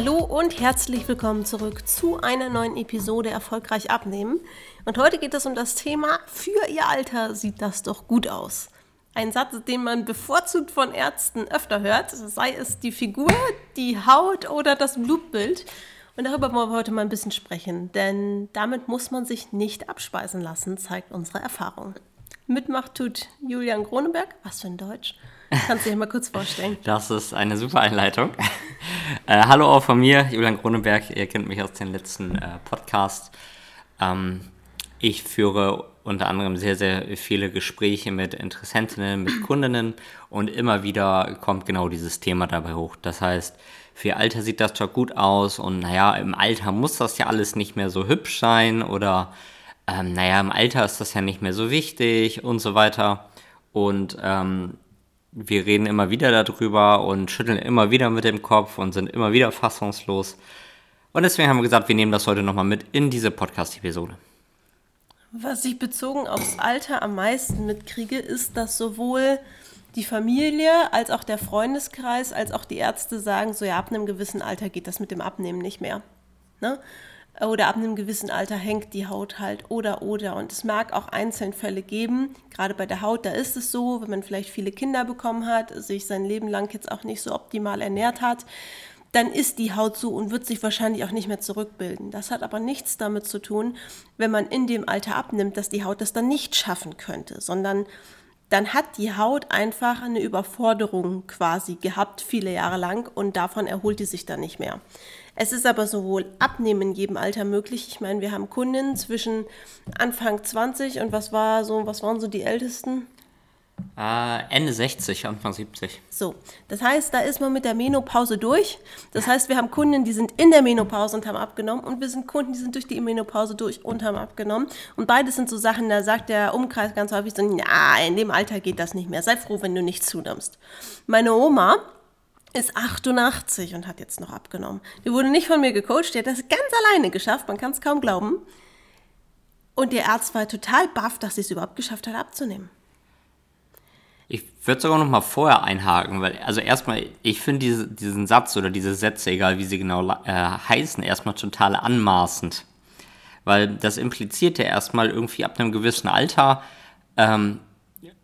Hallo und herzlich willkommen zurück zu einer neuen Episode Erfolgreich abnehmen. Und heute geht es um das Thema Für Ihr Alter sieht das doch gut aus. Ein Satz, den man bevorzugt von Ärzten öfter hört, sei es die Figur, die Haut oder das Blutbild. Und darüber wollen wir heute mal ein bisschen sprechen, denn damit muss man sich nicht abspeisen lassen, zeigt unsere Erfahrung. Mitmacht tut Julian Kroneberg, was für ein Deutsch. Kannst du dir mal kurz vorstellen? Das ist eine super Einleitung. äh, hallo auch von mir, Julian Kroneberg. Ihr kennt mich aus den letzten äh, Podcasts. Ähm, ich führe unter anderem sehr, sehr viele Gespräche mit Interessentinnen, mit Kundinnen und immer wieder kommt genau dieses Thema dabei hoch. Das heißt, für ihr Alter sieht das doch gut aus und naja, im Alter muss das ja alles nicht mehr so hübsch sein oder ähm, naja, im Alter ist das ja nicht mehr so wichtig und so weiter. Und ähm, wir reden immer wieder darüber und schütteln immer wieder mit dem Kopf und sind immer wieder fassungslos. Und deswegen haben wir gesagt, wir nehmen das heute nochmal mit in diese Podcast-Episode. Was ich bezogen aufs Alter am meisten mitkriege, ist, dass sowohl die Familie als auch der Freundeskreis als auch die Ärzte sagen, so ja, ab einem gewissen Alter geht das mit dem Abnehmen nicht mehr. Ne? Oder ab einem gewissen Alter hängt die Haut halt oder oder. Und es mag auch einzelne Fälle geben, gerade bei der Haut, da ist es so, wenn man vielleicht viele Kinder bekommen hat, sich sein Leben lang jetzt auch nicht so optimal ernährt hat, dann ist die Haut so und wird sich wahrscheinlich auch nicht mehr zurückbilden. Das hat aber nichts damit zu tun, wenn man in dem Alter abnimmt, dass die Haut das dann nicht schaffen könnte, sondern dann hat die Haut einfach eine Überforderung quasi gehabt, viele Jahre lang, und davon erholt die sich dann nicht mehr. Es ist aber sowohl Abnehmen in jedem Alter möglich. Ich meine, wir haben Kunden zwischen Anfang 20 und was war so, was waren so die ältesten? Äh, Ende 60, Anfang 70. So, das heißt, da ist man mit der Menopause durch. Das heißt, wir haben Kunden, die sind in der Menopause und haben abgenommen und wir sind Kunden, die sind durch die Menopause durch und haben abgenommen. Und beides sind so Sachen, da sagt der Umkreis ganz häufig so, ja, in dem Alter geht das nicht mehr. Sei froh, wenn du nichts zunimmst. Meine Oma, ist 88 und hat jetzt noch abgenommen. Die wurde nicht von mir gecoacht, die hat das ganz alleine geschafft, man kann es kaum glauben. Und der Arzt war total baff, dass sie es überhaupt geschafft hat, abzunehmen. Ich würde sogar noch mal vorher einhaken, weil, also erstmal, ich finde diese, diesen Satz oder diese Sätze, egal wie sie genau äh, heißen, erstmal total anmaßend. Weil das impliziert ja erstmal irgendwie ab einem gewissen Alter, ähm,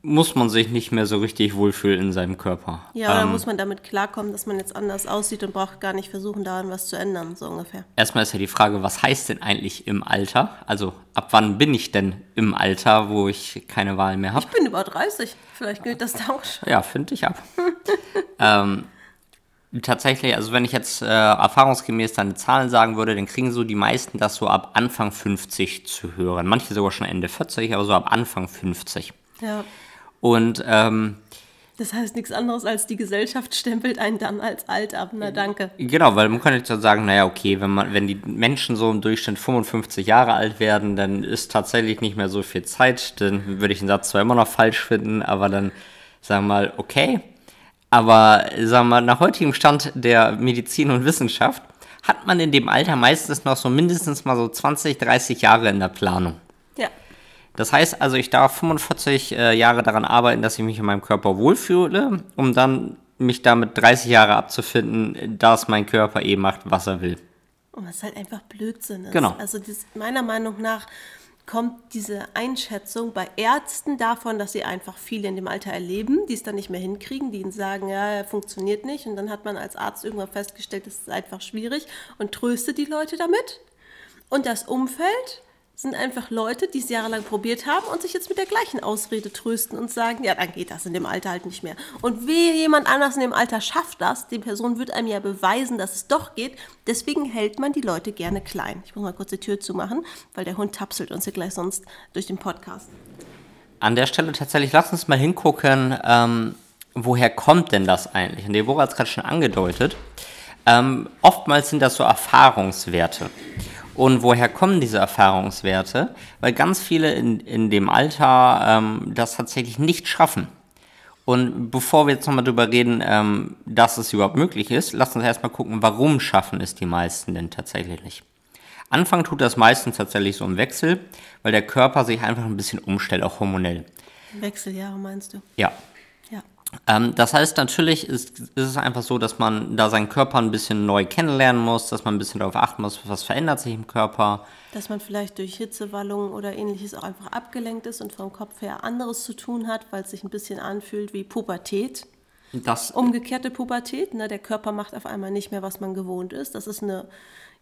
muss man sich nicht mehr so richtig wohlfühlen in seinem Körper. Ja, oder ähm, muss man damit klarkommen, dass man jetzt anders aussieht und braucht gar nicht versuchen, daran was zu ändern, so ungefähr. Erstmal ist ja die Frage, was heißt denn eigentlich im Alter? Also ab wann bin ich denn im Alter, wo ich keine Wahl mehr habe? Ich bin über 30, vielleicht gilt das da auch schon. Ja, finde ich ab. ähm, tatsächlich, also wenn ich jetzt äh, erfahrungsgemäß deine Zahlen sagen würde, dann kriegen so die meisten das so ab Anfang 50 zu hören. Manche sogar schon Ende 40, aber so ab Anfang 50. Ja. Und ähm, das heißt nichts anderes als die Gesellschaft stempelt einen dann als alt ab. Na danke. Genau, weil man könnte jetzt sagen, naja, okay, wenn man, wenn die Menschen so im Durchschnitt 55 Jahre alt werden, dann ist tatsächlich nicht mehr so viel Zeit. Dann würde ich den Satz zwar immer noch falsch finden, aber dann sagen wir mal, okay. Aber sagen wir mal, nach heutigem Stand der Medizin und Wissenschaft hat man in dem Alter meistens noch so mindestens mal so 20, 30 Jahre in der Planung. Das heißt also, ich darf 45 äh, Jahre daran arbeiten, dass ich mich in meinem Körper wohlfühle, um dann mich damit 30 Jahre abzufinden, dass mein Körper eben macht, was er will. Und was halt einfach Blödsinn ist. Genau. Also das, meiner Meinung nach kommt diese Einschätzung bei Ärzten davon, dass sie einfach viele in dem Alter erleben, die es dann nicht mehr hinkriegen, die ihnen sagen, ja, er funktioniert nicht. Und dann hat man als Arzt irgendwann festgestellt, das ist einfach schwierig und tröstet die Leute damit. Und das Umfeld sind einfach Leute, die es jahrelang probiert haben und sich jetzt mit der gleichen Ausrede trösten und sagen, ja, dann geht das in dem Alter halt nicht mehr. Und wie jemand anders in dem Alter schafft das, die Person wird einem ja beweisen, dass es doch geht. Deswegen hält man die Leute gerne klein. Ich muss mal kurz die Tür zumachen, weil der Hund tapselt uns hier gleich sonst durch den Podcast. An der Stelle tatsächlich, lass uns mal hingucken, ähm, woher kommt denn das eigentlich? Und Deborah hat es gerade schon angedeutet. Ähm, oftmals sind das so Erfahrungswerte. Und woher kommen diese Erfahrungswerte? Weil ganz viele in, in dem Alter ähm, das tatsächlich nicht schaffen. Und bevor wir jetzt nochmal drüber reden, ähm, dass es überhaupt möglich ist, lass uns erstmal gucken, warum schaffen es die meisten denn tatsächlich nicht. Anfang tut das meistens tatsächlich so im Wechsel, weil der Körper sich einfach ein bisschen umstellt, auch hormonell. Wechseljahre meinst du? Ja. Ähm, das heißt, natürlich ist, ist es einfach so, dass man da seinen Körper ein bisschen neu kennenlernen muss, dass man ein bisschen darauf achten muss, was verändert sich im Körper. Dass man vielleicht durch Hitzewallungen oder ähnliches auch einfach abgelenkt ist und vom Kopf her anderes zu tun hat, weil es sich ein bisschen anfühlt wie Pubertät. Das, Umgekehrte Pubertät, ne? der Körper macht auf einmal nicht mehr, was man gewohnt ist. Das ist eine,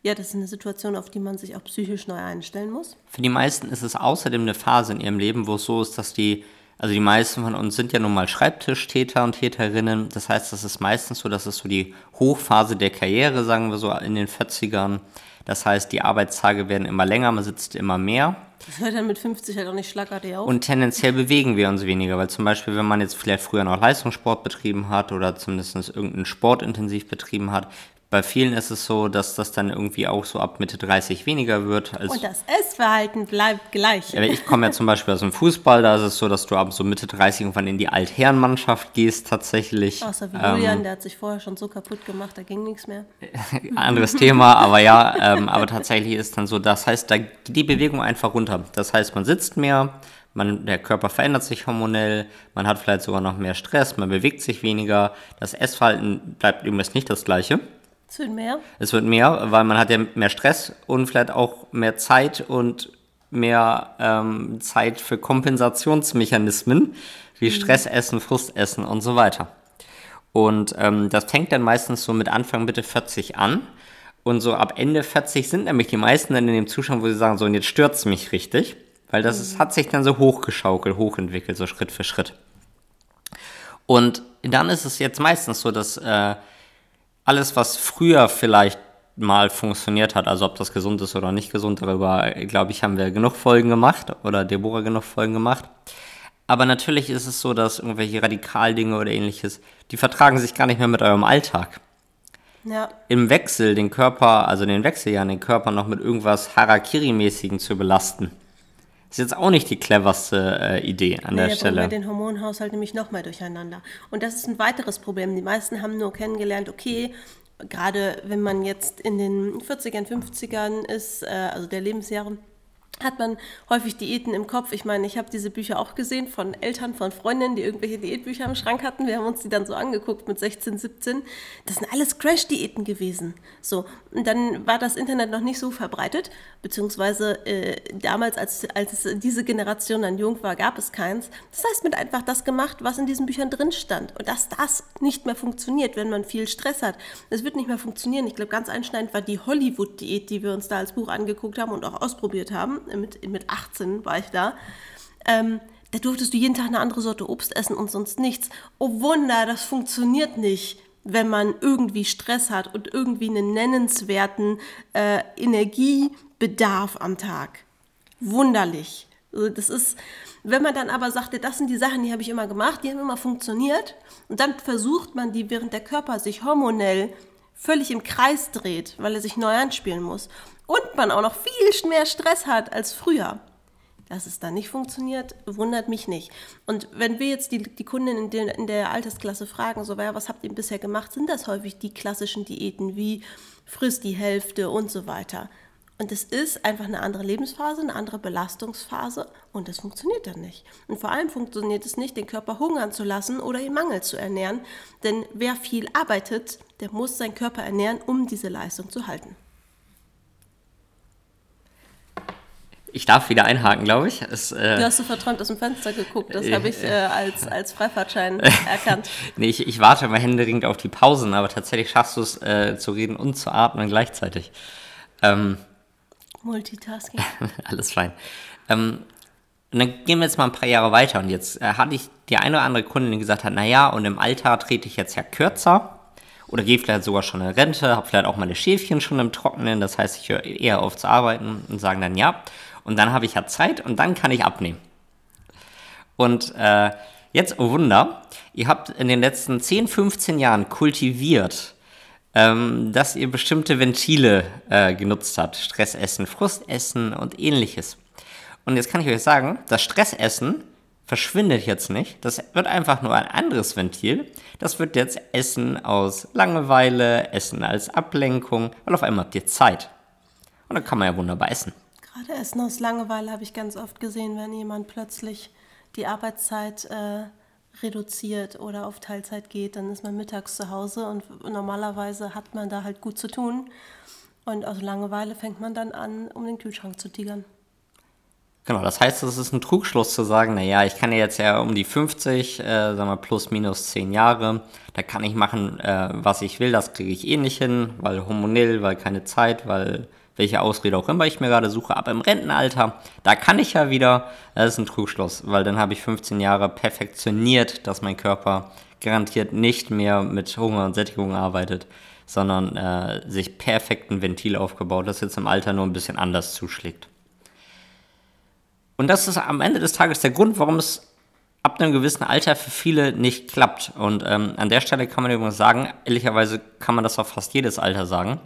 ja, das ist eine Situation, auf die man sich auch psychisch neu einstellen muss. Für die meisten ist es außerdem eine Phase in ihrem Leben, wo es so ist, dass die, also die meisten von uns sind ja nun mal Schreibtischtäter und Täterinnen. Das heißt, das ist meistens so, dass es so die Hochphase der Karriere, sagen wir so, in den 40ern. Das heißt, die Arbeitstage werden immer länger, man sitzt immer mehr. Das hört dann mit 50 halt auch nicht schlagartig auf. Und tendenziell bewegen wir uns weniger, weil zum Beispiel, wenn man jetzt vielleicht früher noch Leistungssport betrieben hat oder zumindest irgendeinen Sport intensiv betrieben hat, bei vielen ist es so, dass das dann irgendwie auch so ab Mitte 30 weniger wird. Als und das Essverhalten bleibt gleich. Ich komme ja zum Beispiel aus dem Fußball, da ist es so, dass du ab so Mitte 30 irgendwann in die Altherrenmannschaft gehst tatsächlich. Außer wie Julian, der hat sich vorher schon so kaputt gemacht, da ging nichts mehr. Anderes Thema, aber ja, ähm, aber tatsächlich ist dann so, das heißt, da geht die Bewegung einfach runter. Das heißt, man sitzt mehr, man, der Körper verändert sich hormonell, man hat vielleicht sogar noch mehr Stress, man bewegt sich weniger, das Essverhalten bleibt übrigens nicht das gleiche. Es wird mehr. Es wird mehr, weil man hat ja mehr Stress und vielleicht auch mehr Zeit und mehr ähm, Zeit für Kompensationsmechanismen wie Stressessen, Frustessen und so weiter. Und ähm, das fängt dann meistens so mit Anfang Mitte 40 an. Und so ab Ende 40 sind nämlich die meisten dann in dem Zustand, wo sie sagen, so, und jetzt stört's mich richtig. Weil das ist, hat sich dann so hochgeschaukelt, hochentwickelt, so Schritt für Schritt. Und dann ist es jetzt meistens so, dass äh, alles, was früher vielleicht mal funktioniert hat, also ob das gesund ist oder nicht gesund, darüber, glaube ich, haben wir genug Folgen gemacht oder Deborah genug Folgen gemacht. Aber natürlich ist es so, dass irgendwelche Radikaldinge oder ähnliches, die vertragen sich gar nicht mehr mit eurem Alltag. Ja. Im Wechsel den Körper, also den Wechseljahren, den Körper noch mit irgendwas Harakiri-mäßigen zu belasten, ist jetzt auch nicht die cleverste äh, Idee an Nee, der Stelle. wir den Hormonhaushalt nämlich noch mehr durcheinander. Und das ist ein weiteres Problem. Die meisten haben nur kennengelernt, okay, gerade wenn man jetzt in den 40ern, 50ern ist, äh, also der Lebensjahre, hat man häufig Diäten im Kopf. Ich meine, ich habe diese Bücher auch gesehen von Eltern, von Freundinnen, die irgendwelche Diätbücher im Schrank hatten. Wir haben uns die dann so angeguckt mit 16, 17. Das sind alles Crash-Diäten gewesen. So, und dann war das Internet noch nicht so verbreitet, beziehungsweise äh, damals, als, als diese Generation dann jung war, gab es keins. Das heißt, hat einfach das gemacht, was in diesen Büchern drin stand. Und dass das nicht mehr funktioniert, wenn man viel Stress hat. Das wird nicht mehr funktionieren. Ich glaube, ganz einschneidend war die Hollywood-Diät, die wir uns da als Buch angeguckt haben und auch ausprobiert haben. Mit, mit 18 war ich da. Ähm, da durftest du jeden Tag eine andere Sorte Obst essen und sonst nichts. Oh Wunder, das funktioniert nicht, wenn man irgendwie Stress hat und irgendwie einen nennenswerten äh, Energiebedarf am Tag. Wunderlich. Also das ist, wenn man dann aber sagte, das sind die Sachen, die habe ich immer gemacht, die haben immer funktioniert, und dann versucht man die, während der Körper sich hormonell völlig im Kreis dreht, weil er sich neu anspielen muss, und man auch noch viel mehr Stress hat als früher. Dass es dann nicht funktioniert, wundert mich nicht. Und wenn wir jetzt die, die Kunden in, den, in der Altersklasse fragen, so, was habt ihr bisher gemacht, sind das häufig die klassischen Diäten wie frisst die Hälfte und so weiter. Und es ist einfach eine andere Lebensphase, eine andere Belastungsphase und das funktioniert dann nicht. Und vor allem funktioniert es nicht, den Körper hungern zu lassen oder im Mangel zu ernähren. Denn wer viel arbeitet, der muss seinen Körper ernähren, um diese Leistung zu halten. Ich darf wieder einhaken, glaube ich. Es, äh, Du hast so verträumt aus dem Fenster geguckt, das habe ich äh, als, als Freifahrtschein erkannt. nee, ich, ich warte immer händeringend auf die Pausen, aber tatsächlich schaffst du es äh, zu reden und zu atmen gleichzeitig. Ähm, Multitasking. alles fein. Ähm, und dann gehen wir jetzt mal ein paar Jahre weiter und jetzt äh, hatte ich die eine oder andere Kundin, die gesagt hat, naja, und im Alter trete ich jetzt ja kürzer oder gehe vielleicht sogar schon in Rente, habe vielleicht auch meine Schäfchen schon im Trockenen, das heißt, ich höre eher auf zu arbeiten und sagen dann ja. Und dann habe ich ja Zeit und dann kann ich abnehmen. Und äh, jetzt, oh Wunder, ihr habt in den letzten 10, 15 Jahren kultiviert, ähm, dass ihr bestimmte Ventile äh, genutzt habt. Stressessen, Frustessen und ähnliches. Und jetzt kann ich euch sagen, das Stressessen verschwindet jetzt nicht. Das wird einfach nur ein anderes Ventil. Das wird jetzt Essen aus Langeweile, Essen als Ablenkung, weil auf einmal habt ihr Zeit. Und dann kann man ja wunderbar essen. Gerade Essen aus Langeweile habe ich ganz oft gesehen, wenn jemand plötzlich die Arbeitszeit äh, reduziert oder auf Teilzeit geht, dann ist man mittags zu Hause und normalerweise hat man da halt gut zu tun. Und aus Langeweile fängt man dann an, um den Kühlschrank zu tigern. Genau, das heißt, es ist ein Trugschluss zu sagen, naja, ich kann ja jetzt ja um die 50, äh, sagen wir plus minus 10 Jahre, da kann ich machen, äh, was ich will, das kriege ich eh nicht hin, weil hormonell, weil keine Zeit, weil welche Ausrede auch immer ich mir gerade suche, aber im Rentenalter, da kann ich ja wieder, das ist ein Trugschluss, weil dann habe ich 15 Jahre perfektioniert, dass mein Körper garantiert nicht mehr mit Hunger und Sättigung arbeitet, sondern äh, sich perfekt ein Ventil aufgebaut, das jetzt im Alter nur ein bisschen anders zuschlägt. Und das ist am Ende des Tages der Grund, warum es ab einem gewissen Alter für viele nicht klappt. Und ähm, an der Stelle kann man übrigens sagen, ehrlicherweise kann man das auf fast jedes Alter sagen,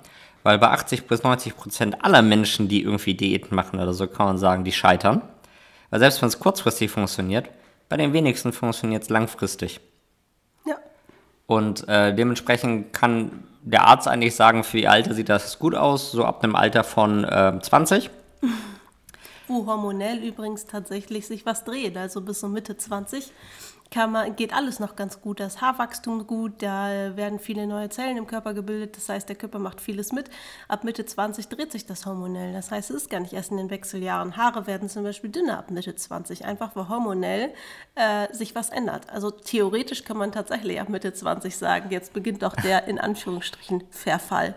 weil bei 80 bis 90 Prozent aller Menschen, die irgendwie Diäten machen oder so, kann man sagen, die scheitern. Weil selbst wenn es kurzfristig funktioniert, bei den wenigsten funktioniert es langfristig. Ja. Und äh, dementsprechend kann der Arzt eigentlich sagen, für ihr Alter sieht das gut aus, so ab einem Alter von äh, 20 wo hormonell übrigens tatsächlich sich was dreht. Also bis so Mitte 20 kann man, geht alles noch ganz gut. Das Haarwachstum gut, da werden viele neue Zellen im Körper gebildet. Das heißt, der Körper macht vieles mit. Ab Mitte 20 dreht sich das hormonell. Das heißt, es ist gar nicht erst in den Wechseljahren. Haare werden zum Beispiel dünner ab Mitte 20, einfach weil hormonell äh, sich was ändert. Also theoretisch kann man tatsächlich ab Mitte 20 sagen, jetzt beginnt doch der in Anführungsstrichen Verfall.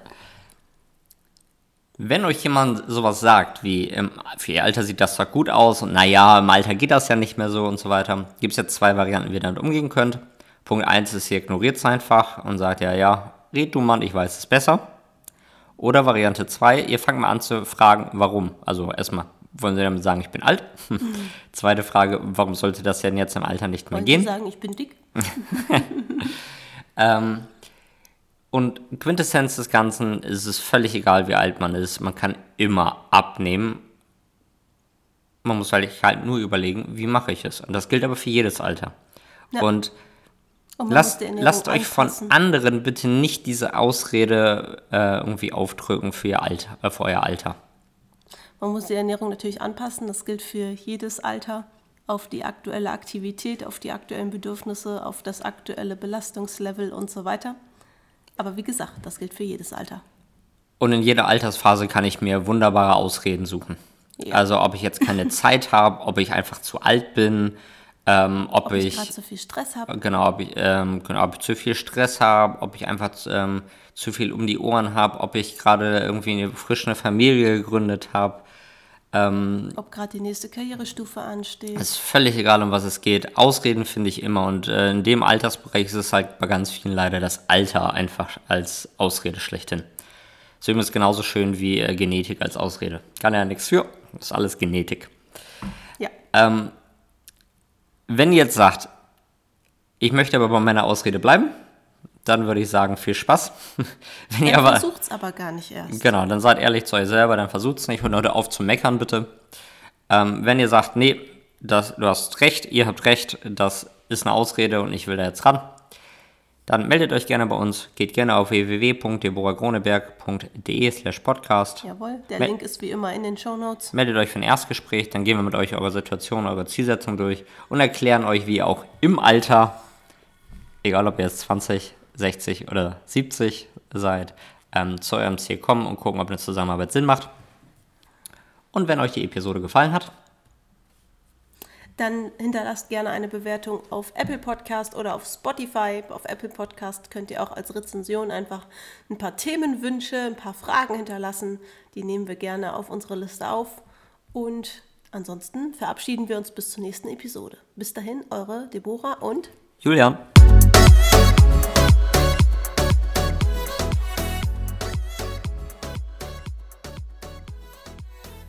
Wenn euch jemand sowas sagt, wie im, für ihr Alter sieht das zwar gut aus und naja, im Alter geht das ja nicht mehr so und so weiter, gibt es jetzt zwei Varianten, wie ihr damit umgehen könnt. Punkt 1 ist, ihr ignoriert es einfach und sagt, ja, ja, red du Mann, ich weiß es besser. Oder Variante 2, ihr fangt mal an zu fragen, warum. Also erstmal, wollen Sie damit sagen, ich bin alt? Mhm. Zweite Frage, warum sollte das denn jetzt im Alter nicht mehr wollen gehen? Sie sagen, ich bin dick? ähm, und Quintessenz des Ganzen ist es völlig egal, wie alt man ist. Man kann immer abnehmen. Man muss halt, halt nur überlegen, wie mache ich es. Und das gilt aber für jedes Alter. Ja. Und, Und lasst, lasst euch von anderen bitte nicht diese Ausrede äh, irgendwie aufdrücken für, ihr Alter, äh, für euer Alter. Man muss die Ernährung natürlich anpassen. Das gilt für jedes Alter auf die aktuelle Aktivität, auf die aktuellen Bedürfnisse, auf das aktuelle Belastungslevel und so weiter. Aber wie gesagt, das gilt für jedes Alter. Und in jeder Altersphase kann ich mir wunderbare Ausreden suchen. Ja. Also ob ich jetzt keine Zeit habe, ob ich einfach zu alt bin, ähm, ob, ob, ich, ich zu viel Stress habe. Genau, ob ich, ähm, genau, ob ich zu viel Stress habe, ob ich einfach ähm, zu viel um die Ohren habe, ob ich gerade irgendwie eine frische Familie gegründet habe. Ähm, Ob gerade die nächste Karrierestufe ansteht. Es ist völlig egal, um was es geht. Ausreden finde ich immer. Und äh, in dem Altersbereich ist es halt bei ganz vielen leider das Alter einfach als Ausrede schlechthin. Ist übrigens genauso schön wie äh, Genetik als Ausrede. Kann ja nichts für. Ist alles Genetik. Ja. Ähm, wenn ihr jetzt sagt, ich möchte aber bei meiner Ausrede bleiben, dann würde ich sagen, viel Spaß. Wenn ihr aber versucht es aber gar nicht erst. Genau, dann seid ehrlich zu euch selber, dann versucht es nicht und hört auf zu meckern, bitte. Ähm, wenn ihr sagt, nee, das, du hast recht, ihr habt recht, das ist eine Ausrede und ich will da jetzt ran, dann meldet euch gerne bei uns. Geht gerne auf www.deboragroneberg.de slash podcast. Jawohl, der Mel Link ist wie immer in den Show Notes. Meldet euch für ein Erstgespräch, dann gehen wir mit euch eure Situation, eure Zielsetzung durch und erklären euch, wie ihr auch im Alter, egal ob ihr jetzt 20, 60 oder 70 seid, ähm, zu eurem Ziel kommen und gucken, ob eine Zusammenarbeit Sinn macht. Und wenn euch die Episode gefallen hat, dann hinterlasst gerne eine Bewertung auf Apple Podcast oder auf Spotify. Auf Apple Podcast könnt ihr auch als Rezension einfach ein paar Themenwünsche, ein paar Fragen hinterlassen. Die nehmen wir gerne auf unsere Liste auf. Und ansonsten verabschieden wir uns bis zur nächsten Episode. Bis dahin, eure Deborah und Julian.